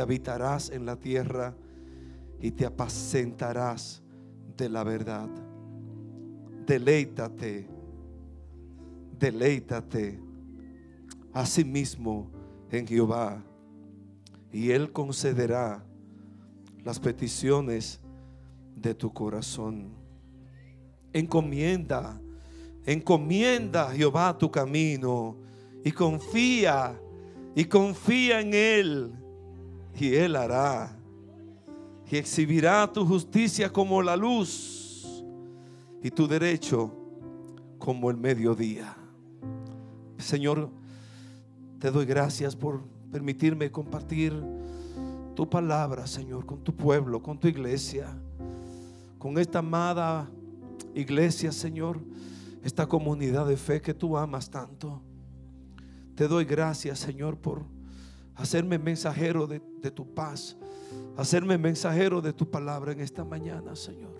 Habitarás en la tierra y te apacentarás de la verdad. Deleítate, deleítate asimismo en Jehová y Él concederá las peticiones de tu corazón. Encomienda, encomienda a Jehová tu camino y confía, y confía en Él y Él hará. Y exhibirá tu justicia como la luz y tu derecho como el mediodía. Señor, te doy gracias por permitirme compartir tu palabra, Señor, con tu pueblo, con tu iglesia, con esta amada iglesia, Señor, esta comunidad de fe que tú amas tanto. Te doy gracias, Señor, por hacerme mensajero de, tu paz, hacerme mensajero de tu palabra en esta mañana, Señor.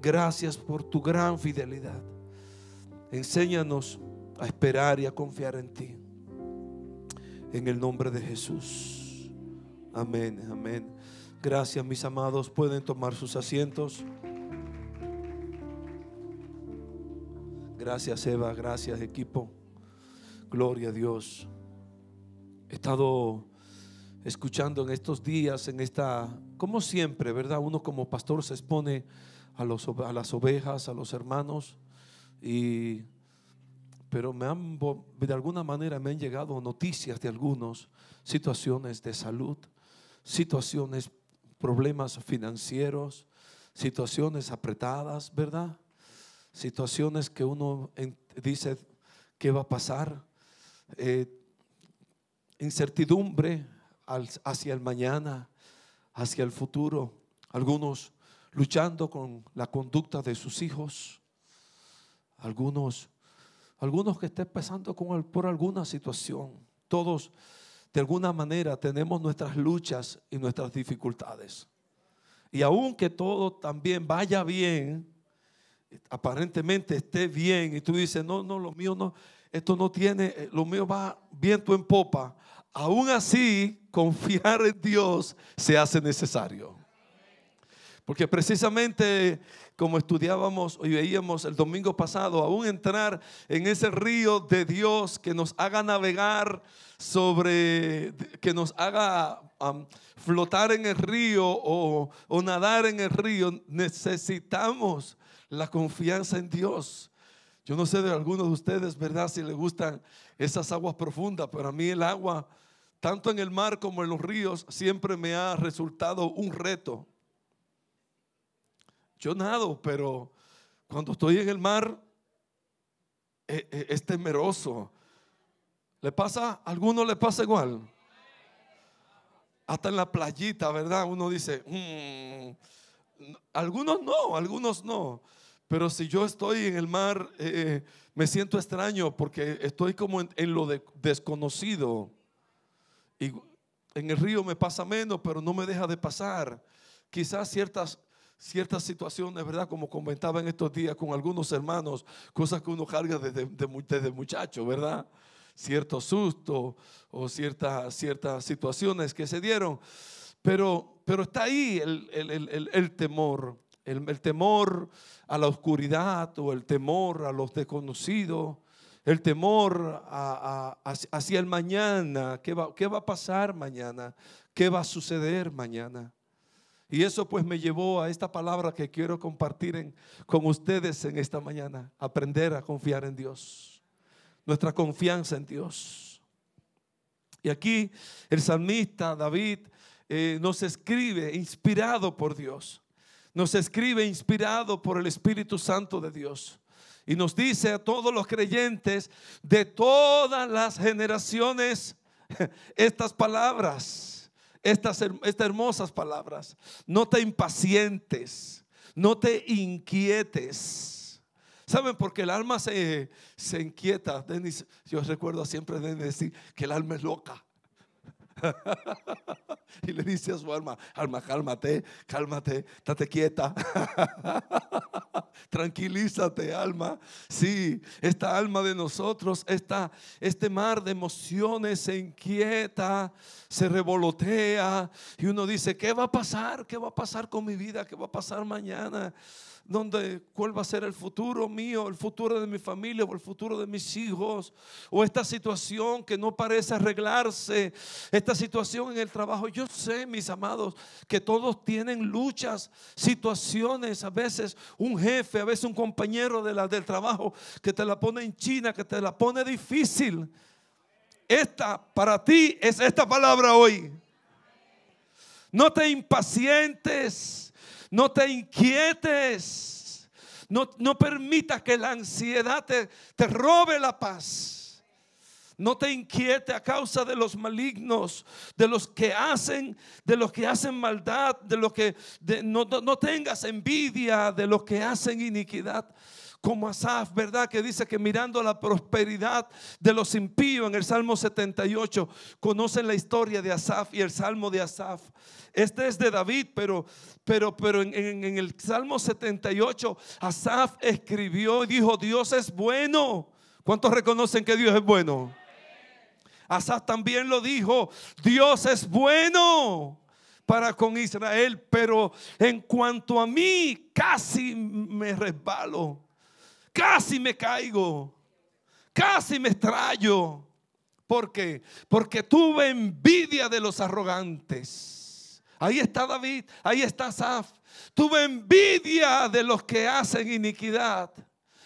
Gracias por tu gran fidelidad. Enséñanos a esperar y a confiar en ti. En el nombre de Jesús. Amén, amén. Gracias, mis amados. Pueden tomar sus asientos. Gracias, Eva. Gracias, equipo. Gloria a Dios. He estado escuchando en estos días, en esta, como siempre, ¿verdad? Uno como pastor se expone a, los, a las ovejas, a los hermanos, y, pero me han, de alguna manera me han llegado noticias de algunos, situaciones de salud, situaciones, problemas financieros, situaciones apretadas, ¿verdad? Situaciones que uno dice, ¿qué va a pasar? Eh, incertidumbre hacia el mañana, hacia el futuro. Algunos luchando con la conducta de sus hijos. Algunos, algunos que estén pasando con, por alguna situación. Todos, de alguna manera, tenemos nuestras luchas y nuestras dificultades. Y aunque todo también vaya bien, aparentemente esté bien, y tú dices, no, no, lo mío no, esto no tiene, eh, lo mío va viento en popa. Aún así, confiar en Dios se hace necesario. Porque precisamente como estudiábamos y veíamos el domingo pasado, aún entrar en ese río de Dios que nos haga navegar sobre, que nos haga flotar en el río o, o nadar en el río, necesitamos la confianza en Dios. Yo no sé de algunos de ustedes, ¿verdad? Si les gustan esas aguas profundas, pero a mí el agua, tanto en el mar como en los ríos, siempre me ha resultado un reto. Yo nado, pero cuando estoy en el mar eh, eh, es temeroso. ¿Le pasa? ¿A alguno le pasa igual? Hasta en la playita, ¿verdad? Uno dice, mm". algunos no, algunos no. Pero si yo estoy en el mar, eh, me siento extraño porque estoy como en, lo desconocido. Y en el río me pasa menos, pero no me deja de pasar. Quizás ciertas, ciertas situaciones, ¿verdad? Como comentaba en estos días con algunos hermanos, cosas que uno carga desde, desde muchacho, ¿verdad? Cierto susto o ciertas ciertas situaciones que se dieron. Pero, pero está ahí el, el, el temor. El, temor a la oscuridad o el temor a los desconocidos, el temor hacia el mañana, ¿qué va, ¿qué va a pasar mañana? ¿Qué va a suceder mañana? Y eso pues me llevó a esta palabra que quiero compartir con ustedes en esta mañana, aprender a confiar en Dios, nuestra confianza en Dios. Y aquí el salmista David eh, nos escribe, inspirado por Dios, nos escribe inspirado por el Espíritu Santo de Dios. Y nos dice a todos los creyentes de todas las generaciones estas palabras, estas, hermosas palabras. No te impacientes, no te inquietes. ¿Saben? Porque el alma se, se inquieta. Denis, yo recuerdo siempre de decir que el alma es loca. y le dice a su alma, alma, cálmate, cálmate, estate quieta. Tranquilízate, alma. Sí, esta alma de nosotros, esta, este mar de emociones se inquieta, se revolotea y uno dice, ¿qué va a pasar? ¿Qué va a pasar con mi vida? ¿Qué va a pasar mañana? Donde cuál va a ser el futuro mío, el futuro de mi familia o el futuro de mis hijos, o esta situación que no parece arreglarse, esta situación en el trabajo. Yo sé, mis amados, que todos tienen luchas, situaciones, a veces un jefe, a veces un compañero de la, del trabajo que te la pone en China, que te la pone difícil. Esta para ti es esta palabra hoy. No te impacientes no te inquietes. No, no permita que la ansiedad te, te robe la paz. No te inquiete a causa de los malignos, de los que hacen, de los que hacen maldad, de los que no, no, tengas envidia de los que hacen iniquidad como Asaf, ¿verdad? Que dice que mirando la prosperidad de los impíos en el Salmo 78, conocen la historia de Asaf y el Salmo de Asaf. Este es de David, pero, pero, pero en, en el Salmo 78, Asaf escribió y dijo, Dios es bueno. ¿Cuántos reconocen que Dios es bueno? Asaf también lo dijo, Dios es bueno para con Israel, pero en cuanto a mí, casi me resbalo, casi me caigo, casi me extraño. ¿Por qué? Porque tuve envidia de los arrogantes Ahí está David, ahí está Saf. Tuve envidia de los que hacen iniquidad.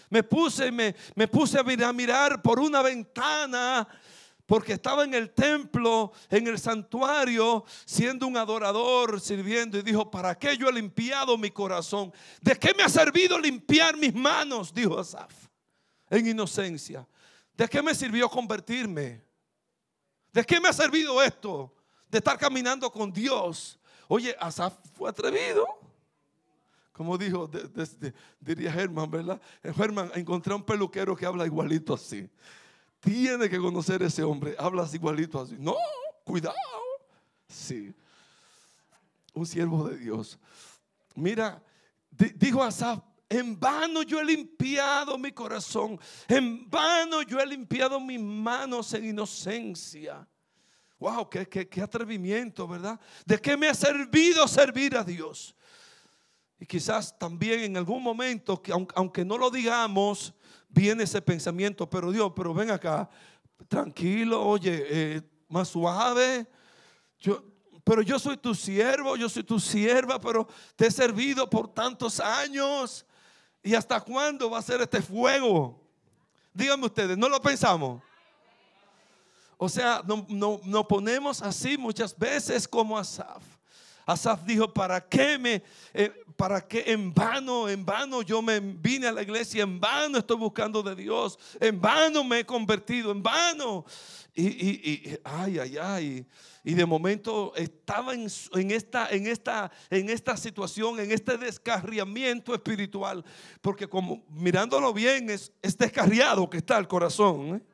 Me puse, me, me puse a mirar por una ventana porque estaba en el templo, en el santuario, siendo un adorador, sirviendo, y dijo, ¿para qué yo he limpiado mi corazón? ¿De qué me ha servido limpiar mis manos? Dijo Asaf, en inocencia. ¿De qué me sirvió convertirme? ¿De qué me ha servido esto? De estar caminando con Dios Oye, Asaf fue atrevido. Como dijo, diría Germán, ¿verdad? Germán, encontré un peluquero que habla igualito así. Tiene que conocer ese hombre. Hablas igualito así. No, cuidado. Sí. Un siervo de Dios. Mira, dijo Asaf, en vano yo he limpiado mi corazón. En vano yo he limpiado mis manos en inocencia. Wow, qué, qué, atrevimiento, ¿verdad? ¿De qué me ha servido servir a Dios? Y quizás también en algún momento, que aunque, no lo digamos, viene ese pensamiento, pero Dios, pero ven acá, tranquilo, oye, eh, más suave. Yo, pero yo soy tu siervo, yo soy tu sierva, pero te he servido por tantos años. ¿Y hasta cuándo va a ser este fuego? Díganme ustedes, ¿no lo pensamos? O sea, nos no, ponemos así muchas veces como Asaf. Asaf dijo, ¿para qué me, eh, para qué en vano, en vano yo me vine a la iglesia, en vano estoy buscando de Dios, en vano me he convertido, en vano. Y, ay, ay, ay. Y de momento estaba en, esta, en, esta, en esta situación, en este descarriamiento espiritual, porque como mirándolo bien es, es descarriado que está el corazón. ¿eh?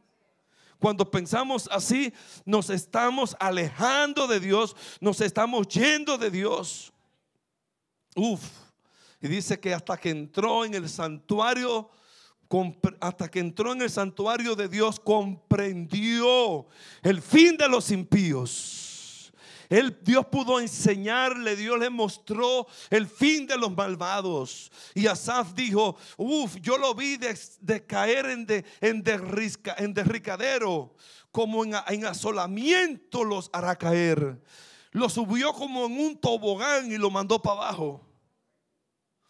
Cuando pensamos así, nos estamos alejando de Dios, nos estamos yendo de Dios. Uf. Y dice que hasta que entró en el santuario, hasta que entró en el santuario de Dios, comprendió el fin de los impíos él, Dios pudo enseñarle, Dios le mostró el fin de los malvados. Y Asaf dijo, uff, yo lo vi de, caer en, de, en, derricadero, como en, en asolamiento los hará caer. Lo subió como en un tobogán y lo mandó para abajo.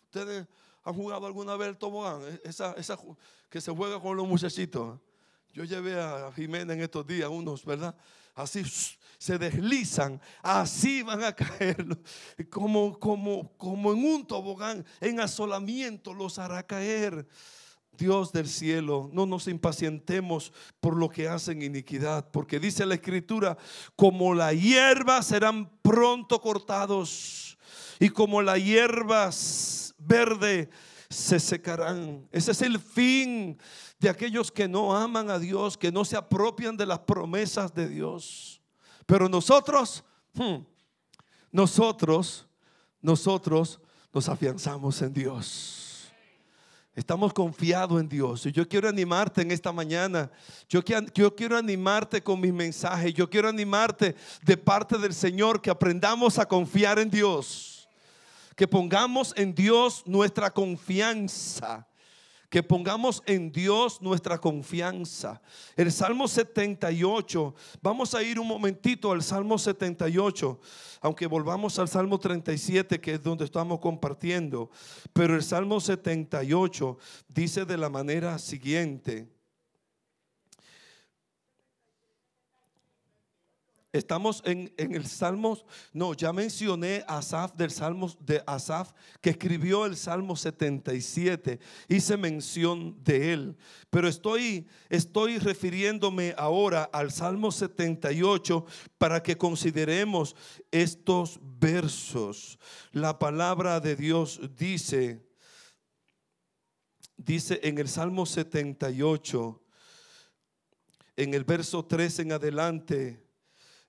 Ustedes han jugado alguna vez el tobogán, e, esa que se juega con los muchachitos. Yo llevé a Jimena en estos días unos, ¿verdad? así se deslizan, así van a caer, como, como, como en un tobogán, en asolamiento los hará caer. Dios del cielo, no nos impacientemos por lo que hacen iniquidad, porque dice la escritura, como la hierba serán pronto cortados y como la hierba verde se secarán. Ese es el fin de aquellos que no aman a Dios, que no se apropian de las promesas de Dios. Pero nosotros, hmm, nosotros, nosotros nos afianzamos en Dios. Estamos confiados en Dios. Y yo quiero animarte en esta mañana. Yo, yo quiero animarte con mis mensajes. Yo quiero animarte de parte del Señor que aprendamos a confiar en Dios. Que pongamos en Dios nuestra confianza que pongamos en Dios nuestra confianza. El Salmo 78, vamos a ir un momentito al Salmo 78, aunque volvamos al Salmo 37, que es donde estamos compartiendo, pero el Salmo 78 dice de la manera siguiente. Estamos en, el Salmo, no, ya mencioné a Asaf del Salmo de Asaf que escribió el Salmo 77, hice mención de él, pero estoy, estoy refiriéndome ahora al Salmo 78 para que consideremos estos versos. La palabra de Dios dice, dice en el Salmo 78, en el verso 3 en adelante,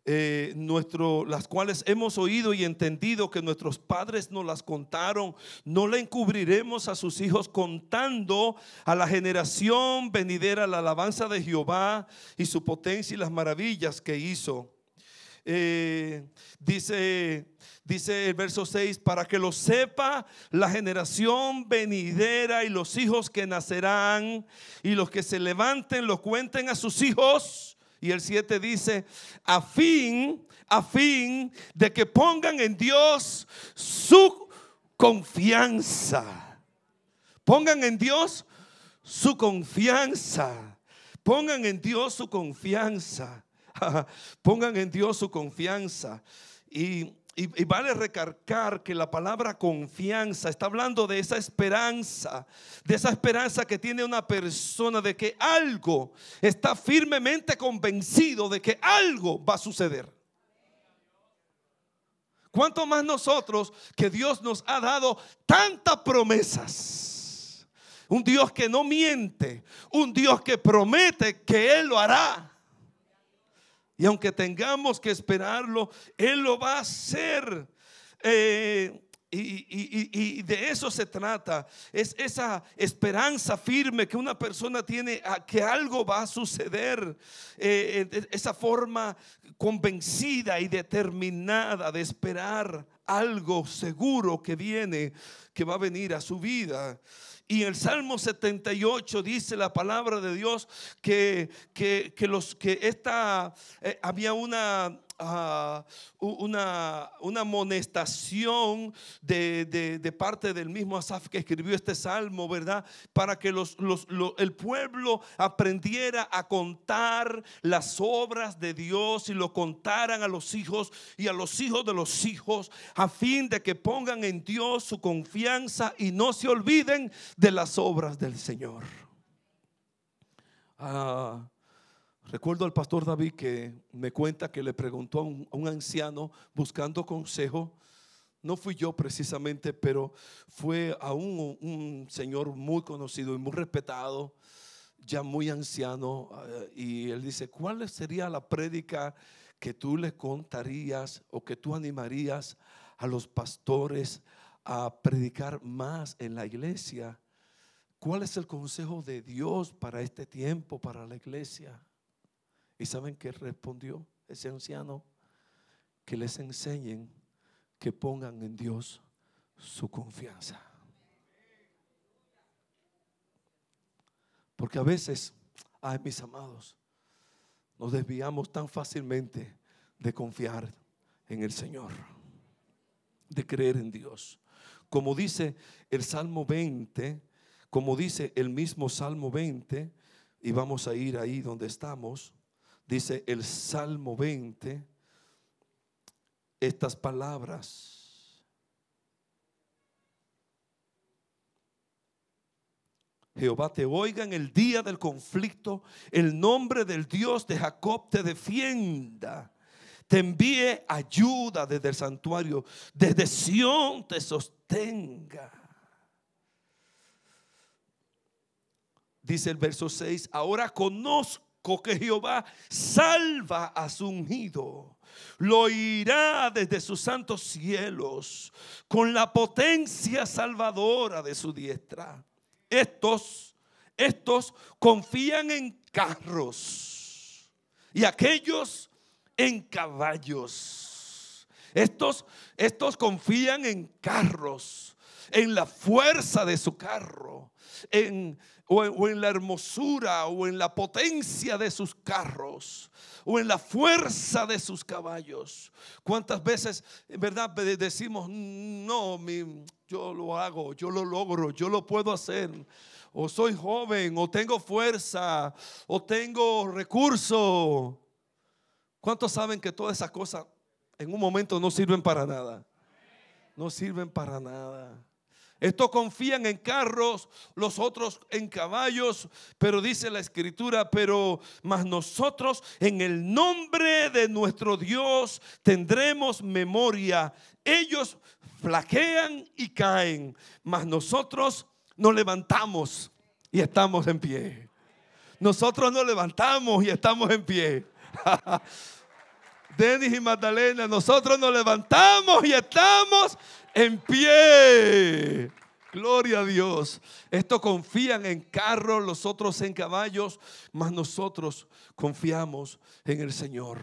eh, nuestro, las cuales hemos oído y entendido que nuestros padres nos las contaron, no le encubriremos a sus hijos contando a la generación venidera la alabanza de Jehová y su potencia y las maravillas que hizo. Eh, dice, dice el verso 6, para que lo sepa la generación venidera y los hijos que nacerán y los que se levanten lo cuenten a sus hijos y el 7 dice, a fin, a fin de que pongan en Dios su confianza. Pongan en Dios su confianza. Pongan en Dios su confianza. Pongan en Dios su confianza. Y y, vale recargar que la palabra confianza está hablando de esa esperanza, de esa esperanza que tiene una persona de que algo está firmemente convencido de que algo va a suceder. ¿Cuánto más nosotros que Dios nos ha dado tantas promesas? Un Dios que no miente, un Dios que promete que Él lo hará. Y aunque tengamos que esperarlo, Él lo va a hacer. Eh, y, de eso se trata. Es esa esperanza firme que una persona tiene que algo va a suceder. Eh, esa forma convencida y determinada de esperar algo seguro que viene, que va a venir a su vida. Y el Salmo 78 dice la palabra de Dios que, que, los que esta eh, había una una, una amonestación de, parte del mismo Asaf que escribió este salmo, ¿verdad? Para que los, el pueblo aprendiera a contar las obras de Dios y lo contaran a los hijos y a los hijos de los hijos, a fin de que pongan en Dios su confianza y no se olviden de las obras del Señor. Ah, Recuerdo al pastor David que me cuenta que le preguntó a un, anciano buscando consejo. No fui yo precisamente, pero fue a un, un, señor muy conocido y muy respetado, ya muy anciano. Eh, y él dice, ¿cuál sería la prédica que tú le contarías o que tú animarías a los pastores a predicar más en la iglesia? ¿Cuál es el consejo de Dios para este tiempo, para la iglesia? ¿Y saben qué respondió ese anciano? Que les enseñen que pongan en Dios su confianza. Porque a veces, ay mis amados, nos desviamos tan fácilmente de confiar en el Señor, de creer en Dios. Como dice el Salmo 20, como dice el mismo Salmo 20, y vamos a ir ahí donde estamos, dice el Salmo 20, estas palabras. Jehová te oiga en el día del conflicto, el nombre del Dios de Jacob te defienda, te envíe ayuda desde el santuario, desde Sión te sostenga. Dice el verso 6, ahora conozco que Jehová salva a su ungido. Lo oirá desde sus santos cielos con la potencia salvadora de su diestra. Estos, estos confían en carros y aquellos en caballos. Estos, estos confían en carros, en la fuerza de su carro, en o en, la hermosura o en la potencia de sus carros o en la fuerza de sus caballos. ¿Cuántas veces, en verdad, decimos, no, yo lo hago, yo lo logro, yo lo puedo hacer? O soy joven, o tengo fuerza, o tengo recurso. ¿Cuántos saben que todas esas cosas en un momento no sirven para nada? No sirven para nada. Estos confían en carros, los otros en caballos, pero dice la escritura, pero más nosotros en el nombre de nuestro Dios tendremos memoria. Ellos flaquean y caen, mas nosotros nos levantamos y estamos en pie. Nosotros nos levantamos y estamos en pie. Denis y Magdalena, nosotros nos levantamos y estamos en pie. Gloria a Dios. Estos confían en carros, los otros en caballos, mas nosotros confiamos en el Señor.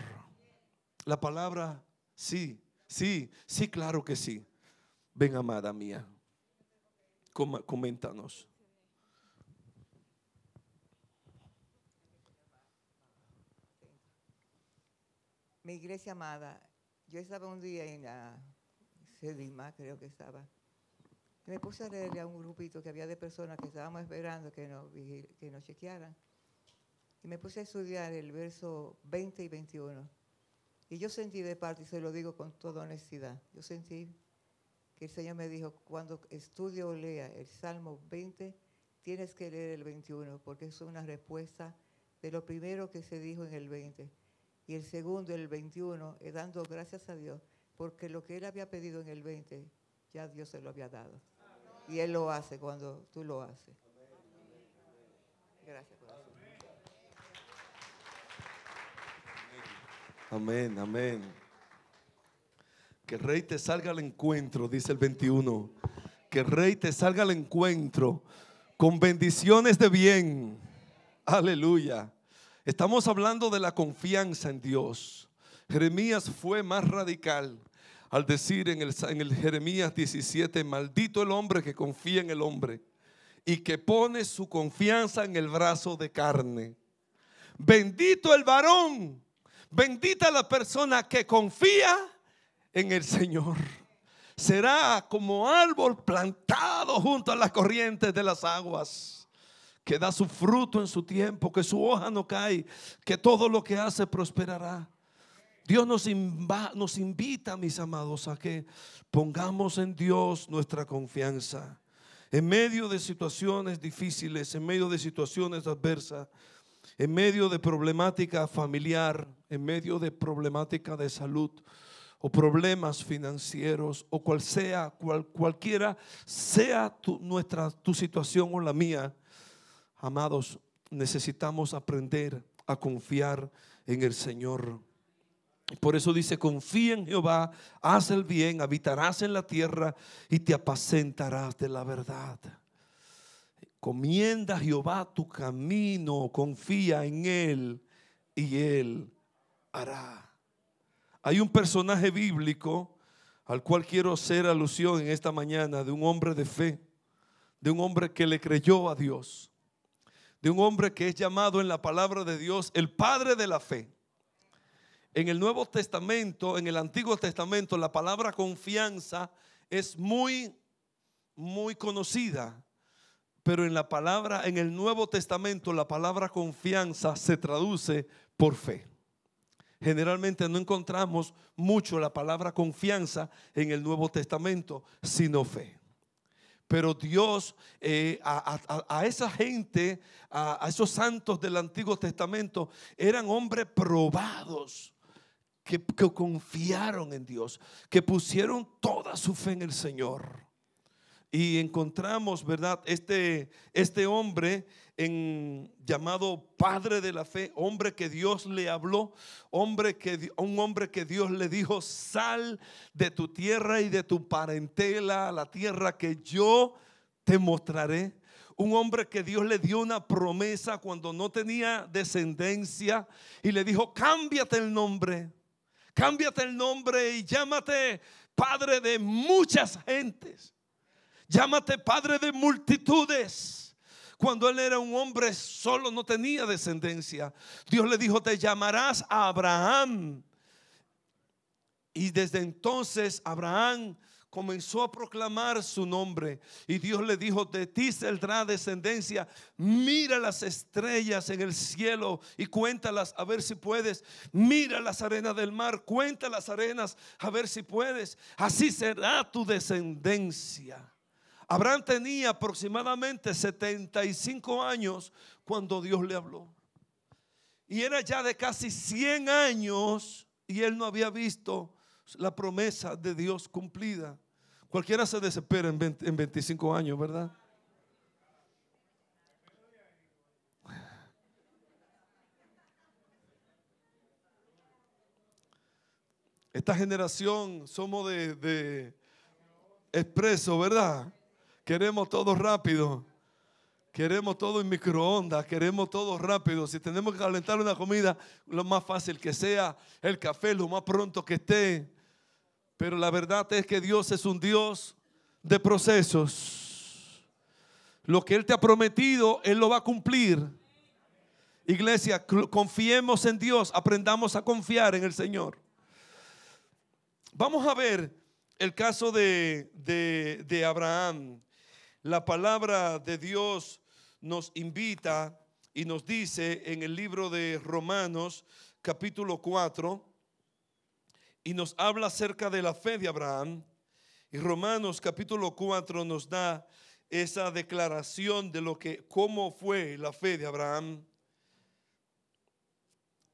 La palabra, sí, sí, sí, claro que sí. Ven, amada mía, coméntanos. Mi iglesia amada, yo estaba un día en la Sedima, creo que estaba. Me puse a leerle a un grupito que había de personas que estábamos esperando que nos, que nos chequearan. Y me puse a estudiar el verso 20 y 21. Y yo sentí de parte, y se lo digo con toda honestidad, yo sentí que el Señor me dijo, cuando estudio o lea el Salmo 20, tienes que leer el 21, porque es una respuesta de lo primero que se dijo en el 20. Y el segundo, el 21, es dando gracias a Dios porque lo que él había pedido en el 20, ya Dios se lo había dado. Y él lo hace cuando tú lo haces. Gracias, Amén, amén. Que el rey te salga al encuentro, dice el 21. Que el rey te salga al encuentro con bendiciones de bien. Aleluya. Estamos hablando de la confianza en Dios. Jeremías fue más radical al decir en el, en el Jeremías 17, maldito el hombre que confía en el hombre y que pone su confianza en el brazo de carne. Bendito el varón, bendita la persona que confía en el Señor. Será como árbol plantado junto a las corrientes de las aguas, que da su fruto en su tiempo, que su hoja no cae, que todo lo que hace prosperará. Dios nos, nos invita, mis amados, a que pongamos en Dios nuestra confianza. En medio de situaciones difíciles, en medio de situaciones adversas, en medio de problemática familiar, en medio de problemática de salud o problemas financieros o cual sea, cual, cualquiera sea tu, nuestra, tu situación o la mía, amados, necesitamos aprender a confiar en el Señor. Por eso dice, confía en Jehová, haz el bien, habitarás en la tierra y te apacentarás de la verdad. Comienda a Jehová tu camino, confía en Él y Él hará. Hay un personaje bíblico al cual quiero hacer alusión en esta mañana de un hombre de fe, de un hombre que le creyó a Dios, de un hombre que es llamado en la palabra de Dios el Padre de la fe. En el Nuevo Testamento, en el Antiguo Testamento, la palabra confianza es muy, muy conocida. Pero en la palabra, en el Nuevo Testamento, la palabra confianza se traduce por fe. generalmente no encontramos mucho la palabra confianza en el Nuevo Testamento, sino fe. Pero Dios eh, a, esa gente, a, esos santos del Antiguo Testamento, eran hombres probados. Que, confiaron en Dios, que pusieron toda su fe en el Señor. Y encontramos, ¿verdad? Este, este hombre llamado Padre de la Fe, hombre que Dios le habló, hombre que, un hombre que Dios le dijo, sal de tu tierra y de tu parentela a la tierra que yo te mostraré. Un hombre que Dios le dio una promesa cuando no tenía descendencia y le dijo, cámbiate el nombre, cámbiate el nombre y llámate Padre de muchas gentes. Llámate padre de multitudes. Cuando él era un hombre solo, no tenía descendencia. Dios le dijo, te llamarás Abraham. Y desde entonces Abraham comenzó a proclamar su nombre. Y Dios le dijo, de ti saldrá descendencia. Mira las estrellas en el cielo y cuéntalas a ver si puedes. Mira las arenas del mar, cuenta las arenas a ver si puedes. Así será tu descendencia. Abraham tenía aproximadamente 75 años cuando Dios le habló. Y era ya de casi 100 años y él no había visto la promesa de Dios cumplida. Cualquiera se desespera en, 25 años, ¿verdad? Esta generación somos de, de expreso, ¿verdad? Queremos todo rápido. Queremos todo en microondas, queremos todo rápido. Si tenemos que calentar una comida, lo más fácil que sea, el café lo más pronto que esté. Pero la verdad es que Dios es un Dios de procesos. Lo que Él te ha prometido, Él lo va a cumplir. Iglesia, confiemos en Dios, aprendamos a confiar en el Señor. Vamos a ver el caso de, de, de Abraham. La palabra de Dios nos invita y nos dice en el libro de Romanos capítulo 4 y nos habla acerca de la fe de Abraham. Y Romanos capítulo 4 nos da esa declaración de lo que cómo fue la fe de Abraham.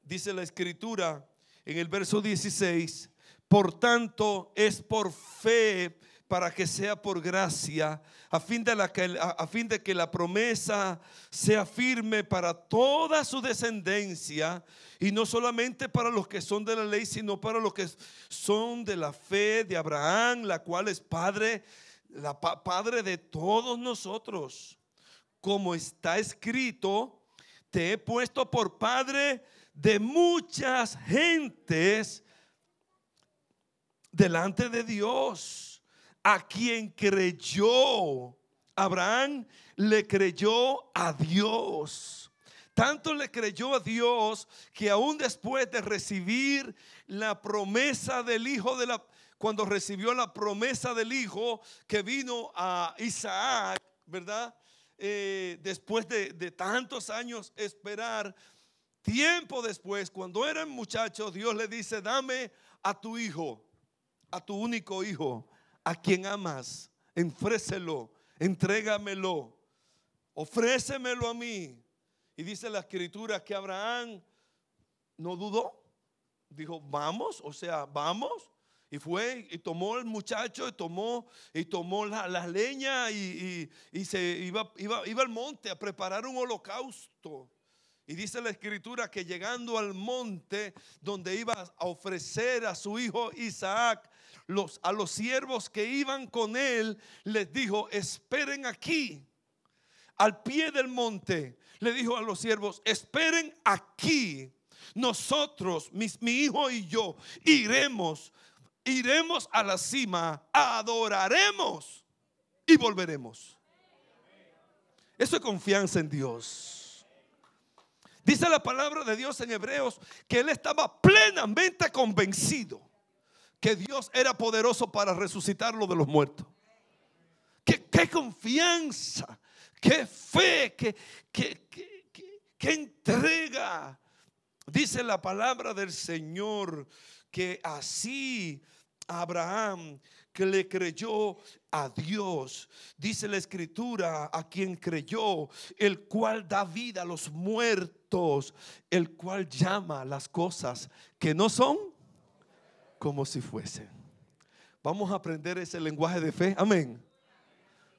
Dice la escritura en el verso 16, por tanto es por fe para que sea por gracia, a fin, de que, que la promesa sea firme para toda su descendencia, y no solamente para los que son de la ley, sino para los que son de la fe de Abraham, la cual es padre, la padre de todos nosotros. Como está escrito, te he puesto por padre de muchas gentes delante de Dios a quien creyó. Abraham le creyó a Dios. Tanto le creyó a Dios que aún después de recibir la promesa del hijo de la cuando recibió la promesa del hijo que vino a Isaac, ¿verdad? Eh, después de, de tantos años esperar, tiempo después, cuando eran muchachos, Dios le dice, dame a tu hijo, a tu único hijo a quien amas, enfrécelo, entrégamelo, ofrécemelo a mí. Y dice la escritura que Abraham no dudó, dijo, vamos, o sea, vamos. Y fue y tomó el muchacho y tomó, y tomó la, leña y, se iba, iba, iba al monte a preparar un holocausto. Y dice la escritura que llegando al monte donde iba a ofrecer a su hijo Isaac, a los siervos que iban con él, les dijo, esperen aquí, al pie del monte. Le dijo a los siervos, esperen aquí. Nosotros, mi hijo y yo, iremos, iremos a la cima, adoraremos y volveremos. Eso es confianza en Dios. Dice la palabra de Dios en Hebreos que él estaba plenamente convencido que Dios era poderoso para resucitarlo de los muertos. Qué, confianza, qué fe, qué, qué, qué entrega Dice la palabra del Señor que así Abraham que le creyó a Dios. Dice la escritura, a quien creyó, el cual da vida a los muertos, el cual llama las cosas que no son como si fuesen. Vamos a aprender ese lenguaje de fe. Amén.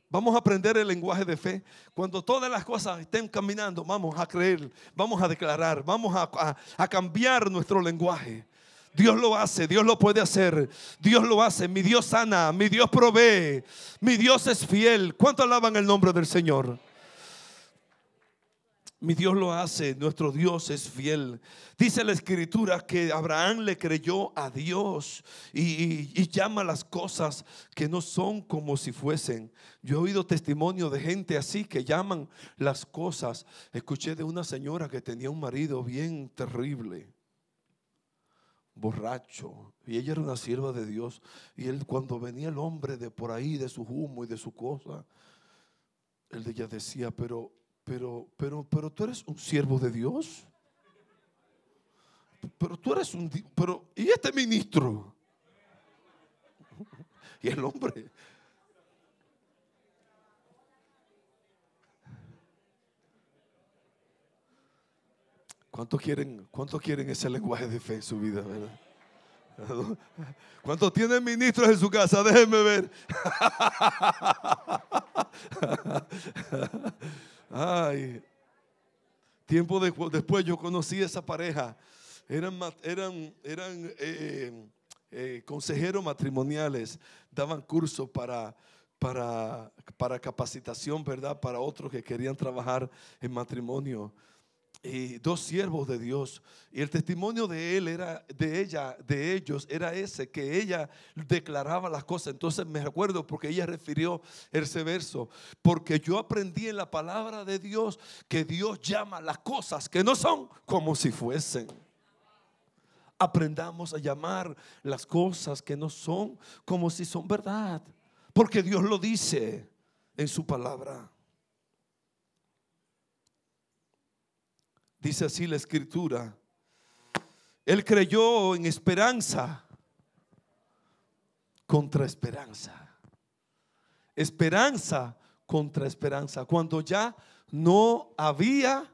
Vamos a aprender el lenguaje de fe. Cuando todas las cosas estén caminando, vamos a creer, vamos a declarar, vamos a, a cambiar nuestro lenguaje. Dios lo hace, Dios lo puede hacer, Dios lo hace, mi Dios sana, mi Dios provee, mi Dios es fiel. ¿Cuánto alaban el nombre del Señor? Mi Dios lo hace, nuestro Dios es fiel. Dice la escritura que Abraham le creyó a Dios y, llama las cosas que no son como si fuesen. Yo he oído testimonio de gente así que llaman las cosas. Escuché de una señora que tenía un marido bien terrible borracho. Y ella era una sierva de Dios. Y él, cuando venía el hombre de por ahí, de su humo y de su cosa, él de ella decía, pero, pero, pero, pero tú eres un siervo de Dios. Pero tú eres un, pero, ¿y este ministro? Y el hombre, ¿Cuántos quieren, cuántos quieren ese lenguaje de fe en su vida? ¿Cuántos tienen ministros en su casa? Déjenme ver. Ay, tiempo después yo conocí a esa pareja. Eran, eran, eran eh, eh, consejeros matrimoniales. Daban cursos para, para, para capacitación, ¿verdad? Para otros que querían trabajar en matrimonio y dos siervos de Dios. Y el testimonio de él era, de ella, de ellos, era ese, que ella declaraba las cosas. Entonces me recuerdo porque ella refirió ese verso. Porque yo aprendí en la palabra de Dios que Dios llama las cosas que no son como si fuesen. Aprendamos a llamar las cosas que no son como si son verdad. Porque Dios lo dice en su palabra. Dice así la escritura. Él creyó en esperanza contra esperanza. Esperanza contra esperanza. Cuando ya no había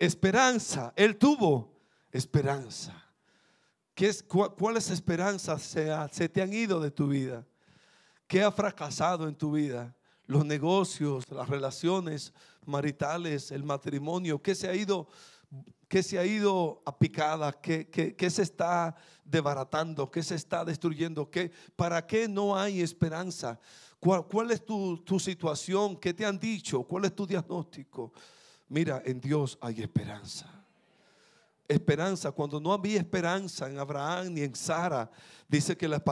esperanza, Él tuvo esperanza. ¿Qué es, ¿Cuáles esperanzas se, se te han ido de tu vida? ¿Qué ha fracasado en tu vida? Los negocios, las relaciones maritales, el matrimonio. ¿Qué se ha ido que se ha ido a picada, que, se está desbaratando, que se está destruyendo, que, para qué no hay esperanza. ¿Cuál, cuál es tu, tu situación? ¿Qué te han dicho? ¿Cuál es tu diagnóstico? Mira, en Dios hay esperanza esperanza, cuando no había esperanza en Abraham ni en Sara, dice que la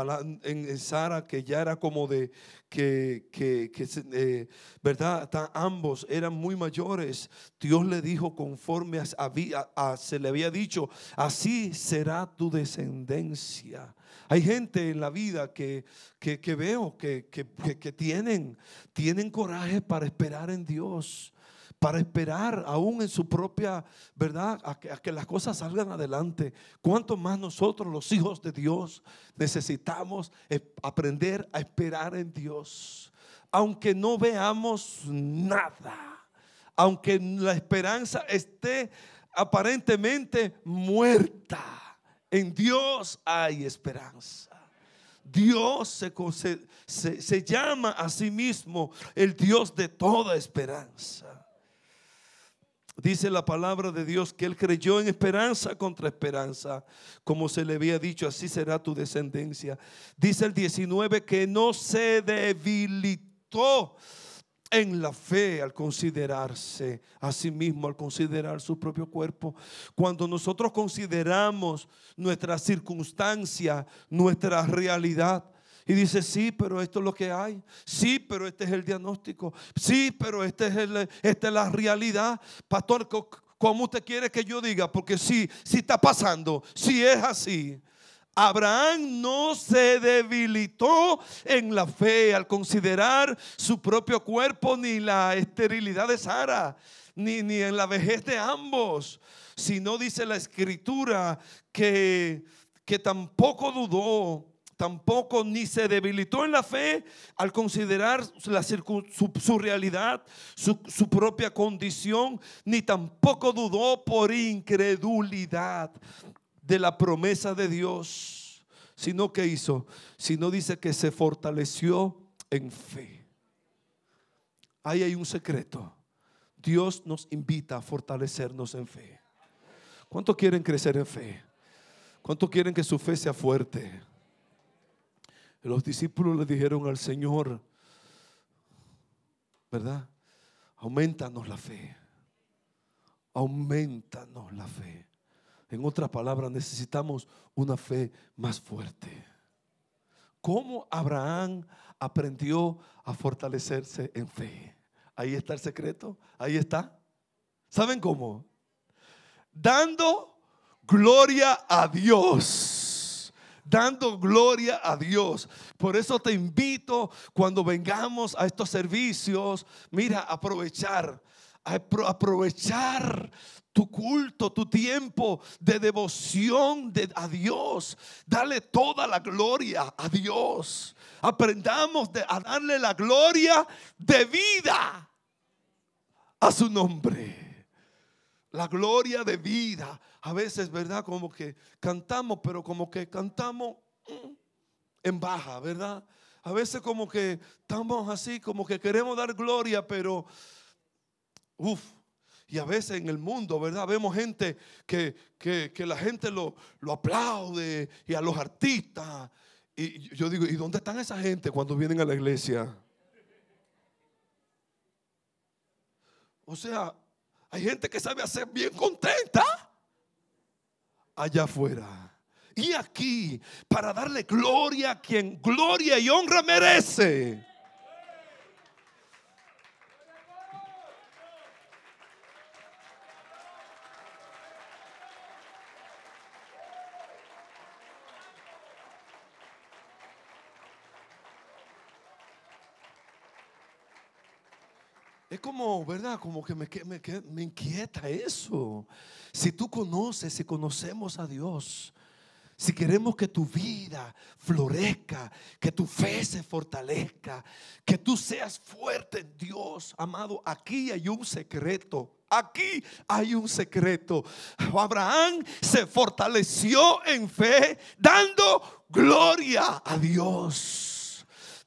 en, Sara que ya era como de que, que, eh, verdad, ambos eran muy mayores. Dios le dijo conforme a, se le había dicho, así será tu descendencia. Hay gente en la vida que, que veo que, que, tienen, tienen coraje para esperar en Dios para esperar aún en su propia verdad a que, las cosas salgan adelante. Cuanto más nosotros, los hijos de Dios, necesitamos aprender a esperar en Dios. Aunque no veamos nada, aunque la esperanza esté aparentemente muerta, en Dios hay esperanza. Dios se, se, llama a sí mismo el Dios de toda esperanza. Dice la palabra de Dios que él creyó en esperanza contra esperanza, como se le había dicho, así será tu descendencia. Dice el 19 que no se debilitó en la fe al considerarse a sí mismo, al considerar su propio cuerpo. Cuando nosotros consideramos nuestra circunstancia, nuestra realidad, y dice, sí, pero esto es lo que hay. Sí, pero este es el diagnóstico. Sí, pero este es el, esta es la realidad. Pastor, ¿cómo usted quiere que yo diga? Porque sí, sí está pasando. Si es así. Abraham no se debilitó en la fe al considerar su propio cuerpo ni la esterilidad de Sara ni, ni en la vejez de ambos, sino dice la escritura que, que tampoco dudó tampoco ni se debilitó en la fe al considerar su, realidad, su, su propia condición, ni tampoco dudó por incredulidad de la promesa de Dios, sino que hizo, sino dice que se fortaleció en fe. Ahí hay un secreto. Dios nos invita a fortalecernos en fe. ¿Cuánto quieren crecer en fe? ¿Cuánto quieren que su fe sea fuerte? Los discípulos le dijeron al Señor, ¿verdad? Aumentanos la fe. Aumentanos la fe. En otras palabras, necesitamos una fe más fuerte. ¿Cómo Abraham aprendió a fortalecerse en fe? Ahí está el secreto. Ahí está. ¿Saben cómo? Dando gloria a Dios dando gloria a Dios. Por eso te invito cuando vengamos a estos servicios, mira, aprovechar, aprovechar tu culto, tu tiempo de devoción de, a Dios. Dale toda la gloria a Dios. Aprendamos a darle la gloria de vida a su nombre. La gloria de vida a veces, ¿verdad? Como que cantamos, pero como que cantamos mm, en baja, ¿verdad? A veces como que estamos así, como que queremos dar gloria, pero, uff, y a veces en el mundo, ¿verdad? Vemos gente que, que, la gente lo, lo, aplaude y a los artistas. Y yo digo, ¿y dónde están esa gente cuando vienen a la iglesia? O sea, hay gente que sabe hacer bien contenta allá afuera. Y aquí, para darle gloria a quien gloria y honra merece. Como, ¿verdad? Como que me, me, me inquieta eso. Si tú conoces, si conocemos a Dios, si queremos que tu vida florezca, que tu fe se fortalezca, que tú seas fuerte en Dios, amado, aquí hay un secreto. Aquí hay un secreto. Abraham se fortaleció en fe dando gloria a Dios.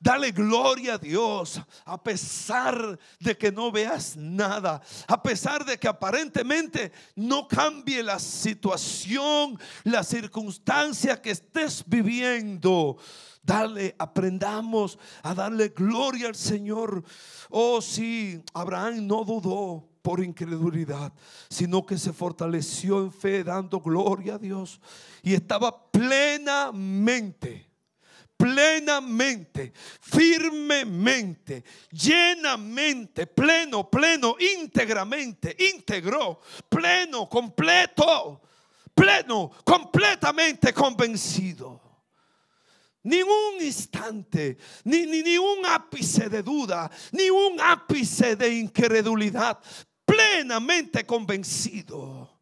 Dale gloria a Dios a pesar de que no veas nada, a pesar de que aparentemente no cambie la situación, la circunstancia que estés viviendo. Dale, aprendamos a darle gloria al Señor. Oh, sí, Abraham no dudó por incredulidad, sino que se fortaleció en fe dando gloria a Dios y estaba plenamente plenamente, firmemente, llenamente, pleno, pleno, íntegramente, íntegro, pleno, completo, pleno, completamente convencido. Ni un instante, ni, ni, ni un ápice de duda, ni un ápice de incredulidad, plenamente convencido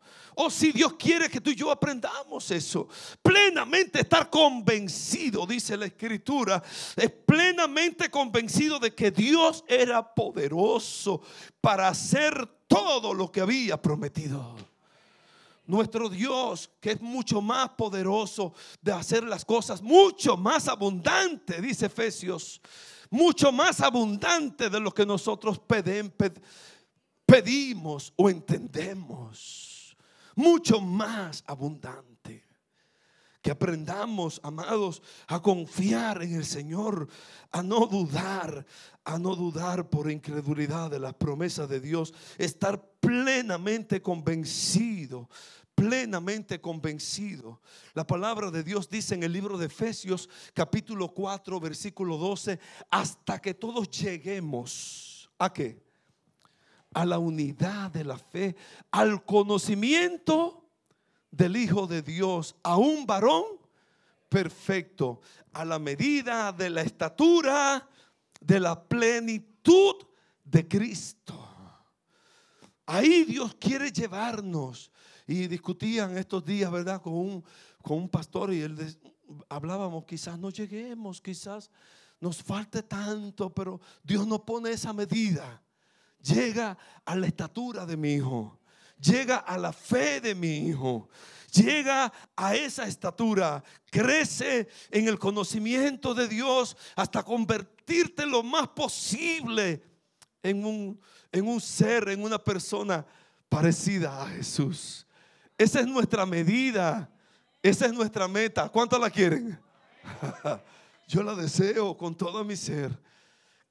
Oh, si Dios quiere que tú y yo aprendamos eso, plenamente estar convencido, dice la escritura, es plenamente convencido de que Dios era poderoso para hacer todo lo que había prometido. Nuestro Dios, que es mucho más poderoso de hacer las cosas, mucho más abundante, dice Efesios, mucho más abundante de lo que nosotros pedimos o entendemos mucho más abundante. Que aprendamos, amados, a confiar en el Señor, a no dudar, a no dudar por incredulidad de las promesas de Dios, estar plenamente convencido, plenamente convencido. La palabra de Dios dice en el libro de Efesios capítulo 4 versículo 12, hasta que todos lleguemos a qué? A la unidad de la fe, al conocimiento del Hijo de Dios, a un varón perfecto, a la medida de la estatura de la plenitud de Cristo. Ahí Dios quiere llevarnos. Y discutían estos días, ¿verdad? Con un, con un pastor y él hablábamos, quizás no lleguemos, quizás nos falte tanto, pero Dios no pone esa medida. Llega a la estatura de mi hijo, llega a la fe de mi hijo, llega a esa estatura, crece en el conocimiento de Dios hasta convertirte lo más posible en un, en un ser, en una persona parecida a Jesús. Esa es nuestra medida, esa es nuestra meta. ¿Cuántos la quieren? Yo la deseo con todo mi ser.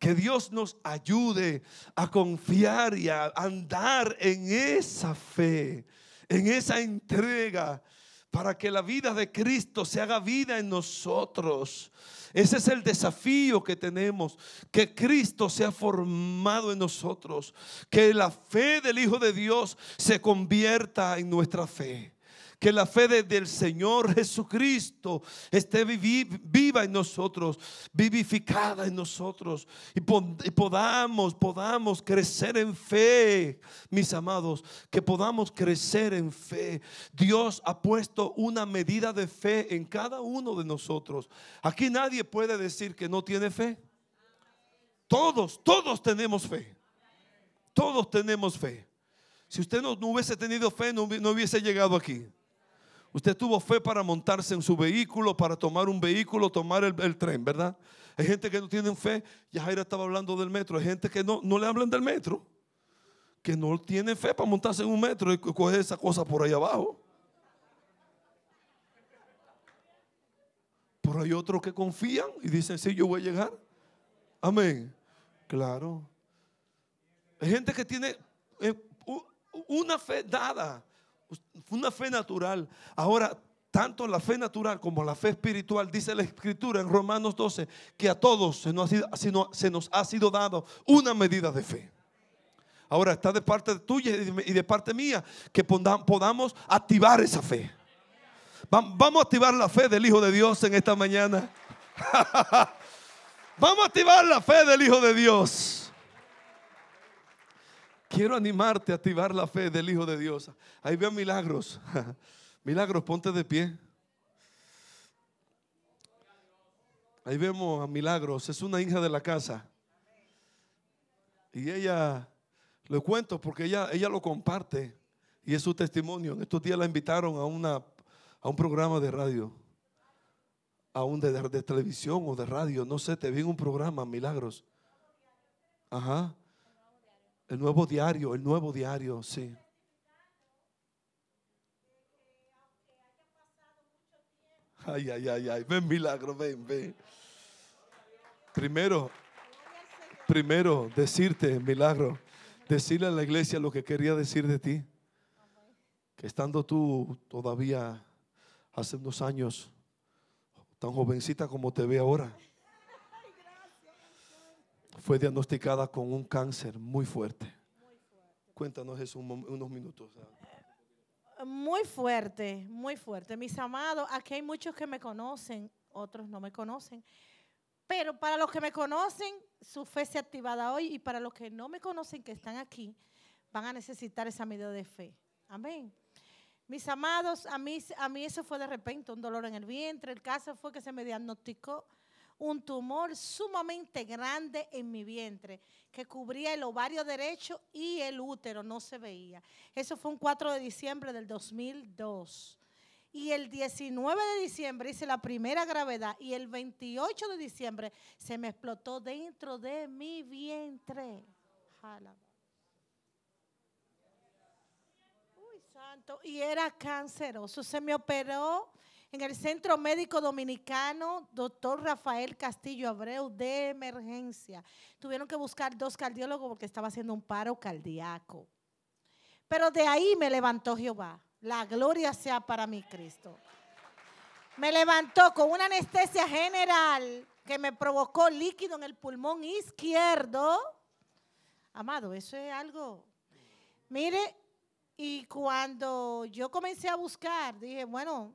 Que Dios nos ayude a confiar y a andar en esa fe en esa entrega para que la vida de Cristo se haga vida en nosotros. Ese es el desafío que tenemos, que Cristo sea formado en nosotros, que la fe del Hijo de Dios se convierta en nuestra fe que la fe del Señor Jesucristo esté viva en nosotros, vivificada en nosotros y, podamos, podamos crecer en fe, mis amados, que podamos crecer en fe. Dios ha puesto una medida de fe en cada uno de nosotros. Aquí nadie puede decir que no tiene fe. Todos, todos tenemos fe. Todos tenemos fe. Si usted no, hubiese tenido fe, no hubiese llegado aquí. Usted tuvo fe para montarse en su vehículo, para tomar un vehículo, tomar el, tren, ¿verdad? Hay gente que no tiene fe. Ya Jaira estaba hablando del metro. Hay gente que no, no le hablan del metro. Que no tiene fe para montarse en un metro y coger esa cosa por ahí abajo. Pero hay otros que confían y dicen, sí, yo voy a llegar. Amén. Claro. Hay gente que tiene eh, una fe dada una fe natural. Ahora, tanto la fe natural como la fe espiritual, dice la escritura en Romanos 12, que a todos se nos, ha sido, se nos ha sido dado una medida de fe. Ahora está de parte tuya y de parte mía que podamos activar esa fe. Vamos a activar la fe del Hijo de Dios en esta mañana. Vamos a activar la fe del Hijo de Dios. Quiero animarte a activar la fe del Hijo de Dios. Ahí veo milagros. Milagros, ponte de pie. Ahí vemos a Milagros. Es una hija de la casa. Y ella, lo cuento porque ella, ella lo comparte. Y es su testimonio. En estos días la invitaron a, una, a un programa de radio. A un de, de televisión o de radio. No sé, te vi en un programa, Milagros. Ajá. El nuevo diario, el nuevo diario, sí. Ay, ay, ay, ay. Ven, milagro, ven, ven. Primero, primero, decirte, milagro, decirle a la iglesia lo que quería decir de ti. Que estando tú todavía hace unos años, tan jovencita como te ve ahora fue diagnosticada con un cáncer muy fuerte. Cuéntanos eso unos minutos. Muy fuerte, muy fuerte. Mis amados, aquí hay muchos que me conocen, otros no me conocen. Pero para los que me conocen, su fe se activada hoy y para los que no me conocen, que están aquí, van a necesitar esa medida de fe. Amén. Mis amados, a mí, a mí eso fue de repente, un dolor en el vientre. El caso fue que se me diagnosticó un tumor sumamente grande en mi vientre que cubría el ovario derecho y el útero, no se veía. Eso fue un 4 de diciembre del 2002. Y el 19 de diciembre hice la primera gravedad y el 28 de diciembre se me explotó dentro de mi vientre. Uy, santo. Y era canceroso. Se me operó en el Centro Médico Dominicano, doctor Rafael Castillo Abreu, de emergencia. Tuvieron que buscar dos cardiólogos porque estaba haciendo un paro cardíaco. Pero de ahí me levantó Jehová. La gloria sea para mi Cristo. Me levantó con una anestesia general que me provocó líquido en el pulmón izquierdo. Amado, eso es algo. Mire, y cuando yo comencé a buscar, dije, bueno,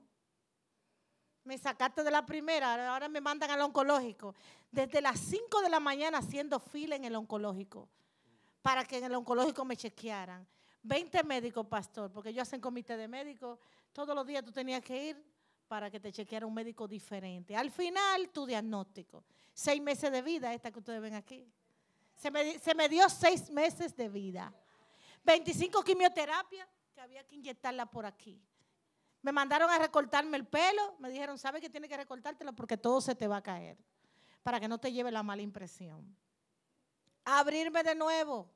me sacaste de la primera, ahora me mandan al oncológico. Desde las 5 de la mañana haciendo fila en el oncológico, para que en el oncológico me chequearan. 20 médicos, pastor, porque ellos hacen comité de médicos. Todos los días tú tenías que ir para que te chequeara un médico diferente. Al final, tu diagnóstico. Seis meses de vida, esta que ustedes ven aquí. Se me, se me dio seis meses de vida. 25 quimioterapias que había que inyectarla por aquí. Me mandaron a recortarme el pelo. Me dijeron, ¿sabes que tiene que recortártelo? Porque todo se te va a caer. Para que no te lleve la mala impresión. Abrirme de nuevo.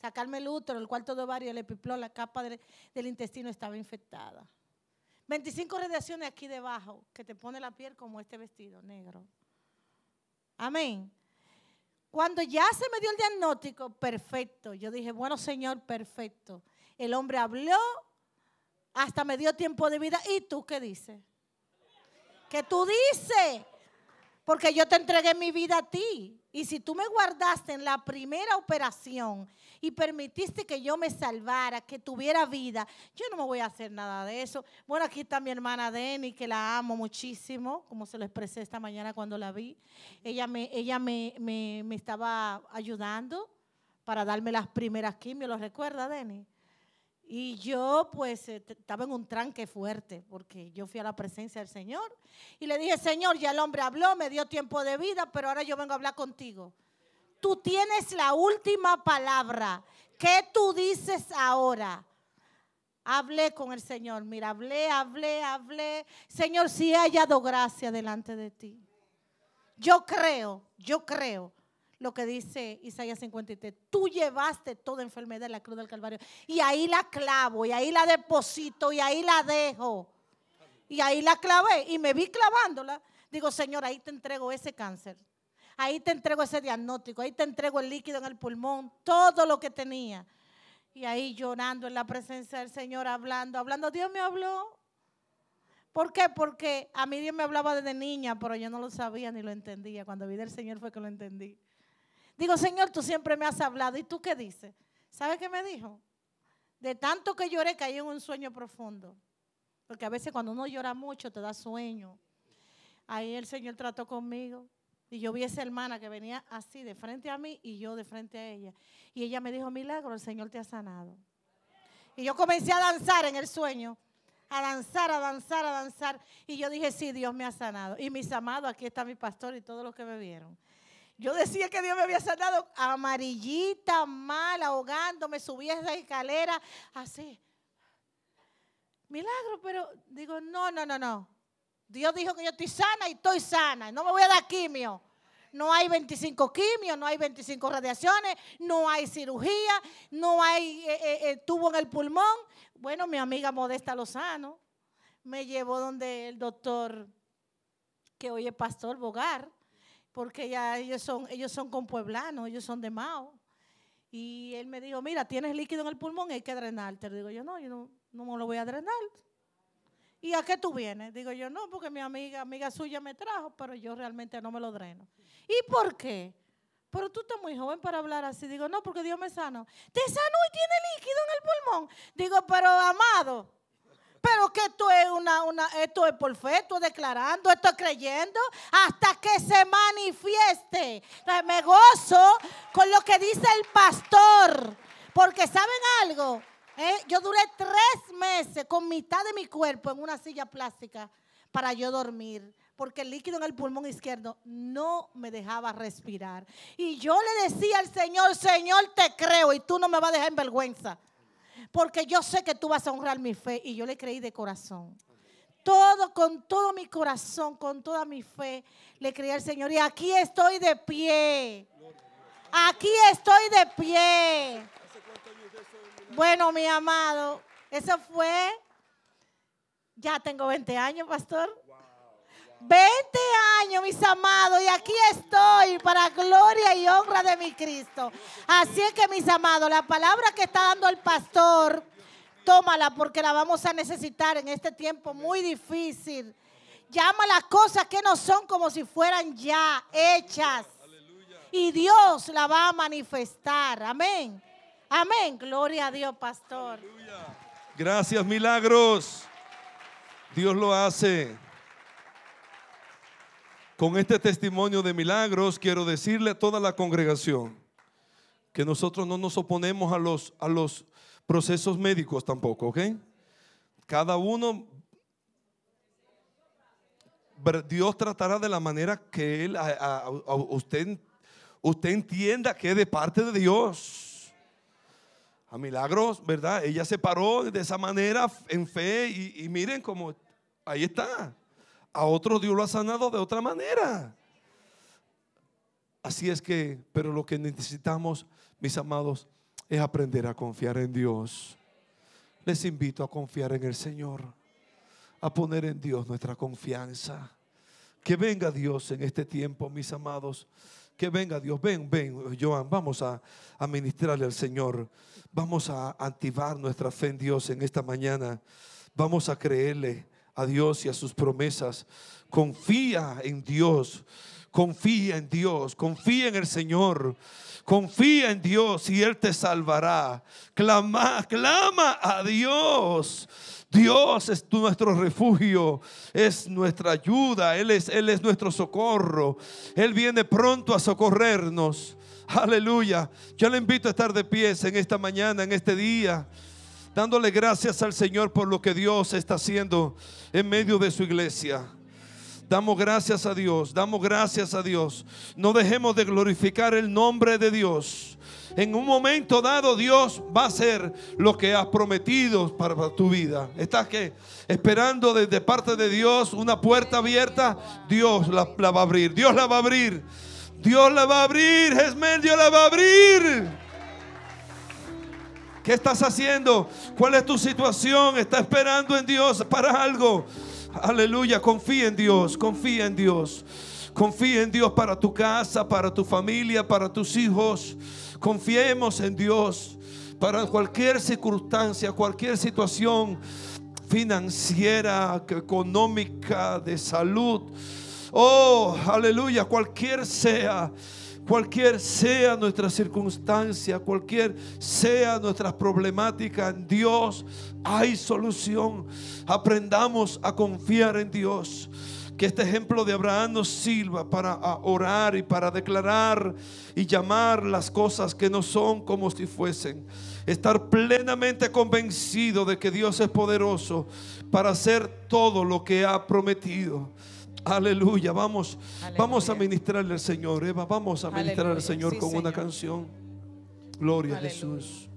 Sacarme el útero, el cuarto de ovario, el epiplón, la capa del intestino estaba infectada. 25 radiaciones aquí debajo que te pone la piel como este vestido negro. Amén. Cuando ya se me dio el diagnóstico, perfecto. Yo dije, bueno, Señor, perfecto. El hombre habló, hasta me dio tiempo de vida. ¿Y tú qué dices? ¿Qué tú dices? Porque yo te entregué mi vida a ti. Y si tú me guardaste en la primera operación y permitiste que yo me salvara, que tuviera vida, yo no me voy a hacer nada de eso. Bueno, aquí está mi hermana Denny, que la amo muchísimo, como se lo expresé esta mañana cuando la vi. Ella me, ella me, me, me estaba ayudando para darme las primeras quimios, ¿lo recuerda, Denny? Y yo pues eh, estaba en un tranque fuerte porque yo fui a la presencia del Señor y le dije, Señor, ya el hombre habló, me dio tiempo de vida, pero ahora yo vengo a hablar contigo. Tú tienes la última palabra. ¿Qué tú dices ahora? Hablé con el Señor, mira, hablé, hablé, hablé. Señor, si he hallado gracia delante de ti. Yo creo, yo creo lo que dice Isaías 53. Tú llevaste toda enfermedad en la cruz del Calvario. Y ahí la clavo, y ahí la deposito, y ahí la dejo. Y ahí la clavé, y me vi clavándola. Digo, Señor, ahí te entrego ese cáncer. Ahí te entrego ese diagnóstico. Ahí te entrego el líquido en el pulmón, todo lo que tenía. Y ahí llorando en la presencia del Señor, hablando, hablando. Dios me habló. ¿Por qué? Porque a mí Dios me hablaba desde niña, pero yo no lo sabía ni lo entendía. Cuando vi del Señor fue que lo entendí. Digo, Señor, tú siempre me has hablado. ¿Y tú qué dices? ¿Sabe qué me dijo? De tanto que lloré caí en un sueño profundo. Porque a veces cuando uno llora mucho te da sueño. Ahí el Señor trató conmigo. Y yo vi a esa hermana que venía así de frente a mí y yo de frente a ella. Y ella me dijo, milagro, el Señor te ha sanado. Y yo comencé a danzar en el sueño. A danzar, a danzar, a danzar. Y yo dije, sí, Dios me ha sanado. Y mis amados, aquí está mi pastor y todos los que me vieron. Yo decía que Dios me había sanado amarillita, mal, ahogándome, subí esa escalera, así. Milagro, pero digo, no, no, no, no. Dios dijo que yo estoy sana y estoy sana. No me voy a dar quimio. No hay 25 quimios, no hay 25 radiaciones, no hay cirugía, no hay eh, eh, eh, tubo en el pulmón. Bueno, mi amiga Modesta Lozano me llevó donde el doctor, que hoy es pastor Bogar, porque ya ellos son, ellos son compueblanos, ellos son de Mao. Y él me dijo, mira, tienes líquido en el pulmón hay que drenarte. Digo yo, no, yo no, no me lo voy a drenar. ¿Y a qué tú vienes? Digo yo, no, porque mi amiga, amiga suya me trajo, pero yo realmente no me lo dreno. ¿Y por qué? Pero tú estás muy joven para hablar así. Digo, no, porque Dios me sano. Te sano y tiene líquido en el pulmón. Digo, pero amado, pero que esto es una, una, esto es por fe, esto es declarando, esto es creyendo, hasta que se manifieste. Me gozo con lo que dice el pastor. Porque saben algo, ¿Eh? yo duré tres meses con mitad de mi cuerpo en una silla plástica para yo dormir. Porque el líquido en el pulmón izquierdo no me dejaba respirar. Y yo le decía al Señor, Señor, te creo y tú no me vas a dejar en vergüenza porque yo sé que tú vas a honrar mi fe y yo le creí de corazón. Todo, con todo mi corazón, con toda mi fe, le creí al Señor. Y aquí estoy de pie. Aquí estoy de pie. Bueno, mi amado, eso fue, ya tengo 20 años, pastor. 20 años, mis amados, y aquí estoy para gloria y honra de mi Cristo. Así es que, mis amados, la palabra que está dando el pastor, tómala porque la vamos a necesitar en este tiempo muy difícil. Llama las cosas que no son como si fueran ya hechas. Y Dios la va a manifestar. Amén. Amén. Gloria a Dios, pastor. Gracias, milagros. Dios lo hace. Con este testimonio de milagros quiero decirle a toda la congregación que nosotros no nos oponemos a los, a los procesos médicos tampoco, ¿ok? Cada uno, Dios tratará de la manera que Él, usted, usted entienda que es de parte de Dios. A milagros, ¿verdad? Ella se paró de esa manera en fe y, y miren cómo ahí está. A otro Dios lo ha sanado de otra manera. Así es que, pero lo que necesitamos, mis amados, es aprender a confiar en Dios. Les invito a confiar en el Señor, a poner en Dios nuestra confianza. Que venga Dios en este tiempo, mis amados. Que venga Dios. Ven, ven, Joan, vamos a, a ministrarle al Señor. Vamos a activar nuestra fe en Dios en esta mañana. Vamos a creerle a Dios y a sus promesas. Confía en Dios. Confía en Dios, confía en el Señor, confía en Dios y Él te salvará. Clama, clama a Dios. Dios es tu- nuestro refugio, es nuestra ayuda, Él es, Él es nuestro socorro. Él viene pronto a socorrernos. Aleluya. Yo le invito a estar de pies en esta mañana, en este día dándole gracias al Señor por lo que Dios está haciendo en medio de su iglesia. Damos gracias a Dios, damos gracias a Dios. No dejemos de glorificar el nombre de Dios. En un momento dado Dios va a hacer lo que ha prometido para tu vida. Estás que esperando desde parte de Dios una puerta abierta, Dios la, va a abrir. Dios la va a abrir. Dios la va a abrir. Dios la va a abrir. ¿Qué estás haciendo? ¿Cuál es tu situación? ¿Estás esperando en Dios para algo? Aleluya, confía en Dios, confía en Dios. Confía en Dios para tu casa, para tu familia, para tus hijos. Confiemos en Dios para cualquier circunstancia, cualquier situación financiera, económica, de salud. Oh, aleluya, cualquier sea, cualquier sea nuestra circunstancia, cualquier sea nuestras problemáticas, en Dios hay solución. Aprendamos a confiar en Dios. Que este ejemplo de Abraham nos sirva para orar y para declarar y llamar las cosas que no son como si fuesen. Estar plenamente convencido de que Dios es poderoso para hacer todo lo que ha prometido. Aleluya, vamos, vamos a ministrarle al Señor, Eva, vamos a ministrar al Señor sí, con una canción. Gloria a. Jesús.